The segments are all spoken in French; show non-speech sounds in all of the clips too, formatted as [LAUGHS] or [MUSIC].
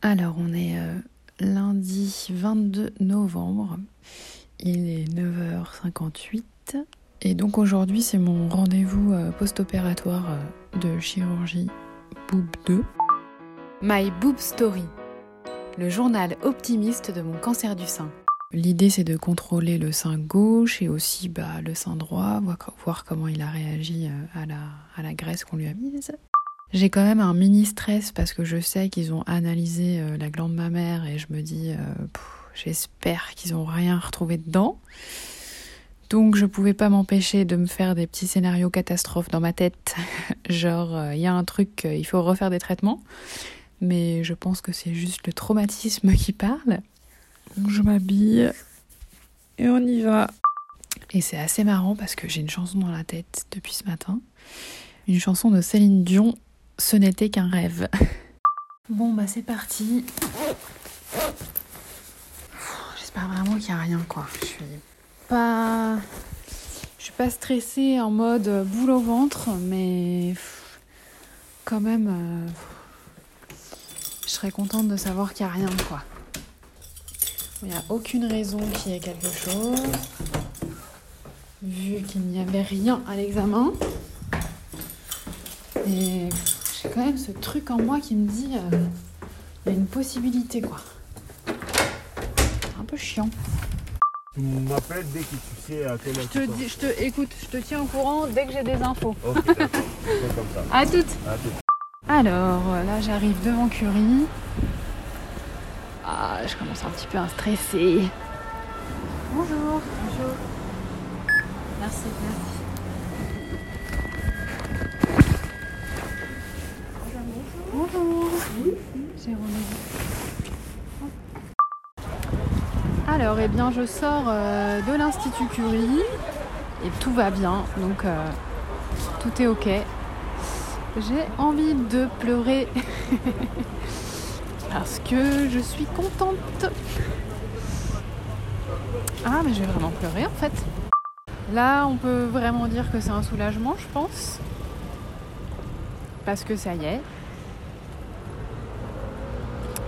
Alors, on est euh, lundi 22 novembre. Il est 9h58. Et donc aujourd'hui, c'est mon rendez-vous euh, post-opératoire euh, de chirurgie Boob 2. My Boob Story, le journal optimiste de mon cancer du sein. L'idée, c'est de contrôler le sein gauche et aussi bah, le sein droit, voir, comment il a réagi à la graisse qu'on lui a mise. J'ai quand même un mini stress parce que je sais qu'ils ont analysé euh, la glande mammaire et je me dis, euh, j'espère qu'ils n'ont rien retrouvé dedans. Donc je pouvais pas m'empêcher de me faire des petits scénarios catastrophes dans ma tête, [LAUGHS] genre euh, il y a un truc, il faut refaire des traitements, mais je pense que c'est juste le traumatisme qui parle. Donc je m'habille et on y va. Et c'est assez marrant parce que j'ai une chanson dans la tête depuis ce matin, une chanson de Céline Dion, Ce n'était qu'un rêve. [LAUGHS] Bon bah c'est parti. J'espère vraiment qu'il n'y a rien quoi. Je suis pas. Je suis pas stressée en mode boule au ventre, mais quand même, euh, je serais contente de savoir qu'il n'y a rien quoi. Il n'y a aucune raison qu'il y ait quelque chose, vu qu'il n'y avait rien à l'examen. Et quand même ce truc en moi qui me dit euh, il y a une possibilité quoi. C'est un peu chiant. Dès que tu sais à quelle heure Je te tu dis, je te écoute, je te tiens au courant dès que j'ai des infos. sors. Ok, d'accord. C'est comme ça. [LAUGHS] À toutes. À. Alors là, j'arrive devant Curie. Ah, je commence un petit peu à stresser. Bonjour. Bonjour. Merci, merci. Bonjour. J'ai rendez-vous. Alors, eh bien, je sors euh, de l'Institut Curie et tout va bien, donc euh, tout est ok. J'ai envie de pleurer [LAUGHS] parce que je suis contente. Ah, mais je vais vraiment pleurer en fait. Là, on peut vraiment dire que c'est un soulagement, je pense. Parce que ça y est.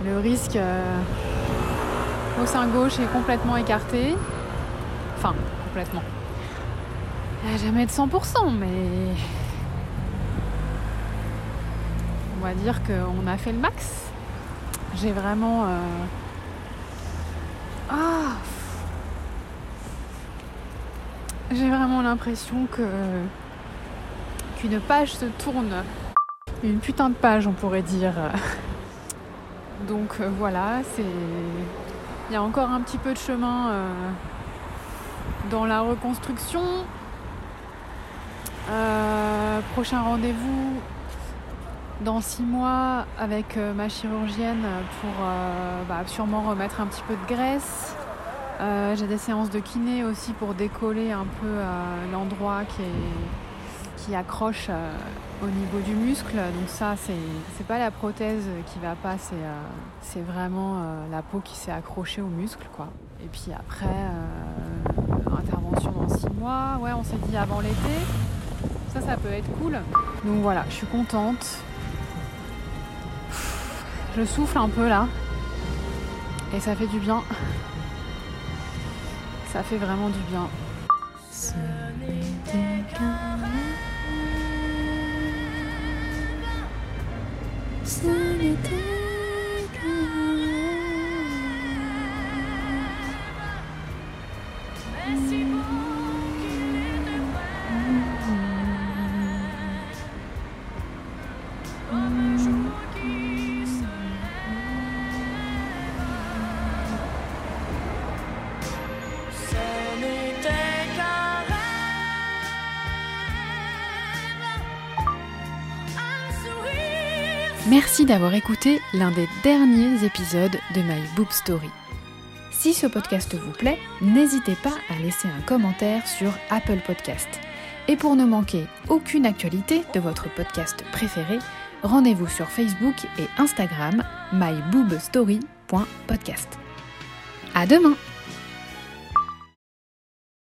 Le risque euh, au sein gauche est complètement écarté. Enfin, complètement. Il n'y a jamais de 100%, mais on va dire qu'on a fait le max. J'ai vraiment. euh, Ah J'ai vraiment l'impression que qu'une page se tourne. Une putain de page, on pourrait dire. [LAUGHS] Donc euh, voilà, c'est. Il y a encore un petit peu de chemin euh, dans la reconstruction. Euh, prochain rendez-vous dans six mois avec euh, ma chirurgienne pour bah, sûrement remettre un petit peu de graisse. J'ai des séances de kiné aussi pour décoller un peu l'endroit qui, est- qui accroche euh, au niveau du muscle. Donc ça, c'est pas la prothèse qui va pas, c'est euh, vraiment euh, la peau qui s'est accrochée au muscle, quoi. Et puis après, euh, intervention dans six mois. Ouais, on s'est dit avant l'été. Ça, ça peut être cool. Donc voilà, je suis contente. Je souffle un peu là. Et ça fait du bien. Ça fait vraiment du bien. N'était qu'un rêve. Ce Merci d'avoir écouté l'un des derniers épisodes de My Boob Story. Si ce podcast vous plaît, n'hésitez pas à laisser un commentaire sur Apple Podcast. Et pour ne manquer aucune actualité de votre podcast préféré, rendez-vous sur Facebook et Instagram myboobstory.podcast. À demain!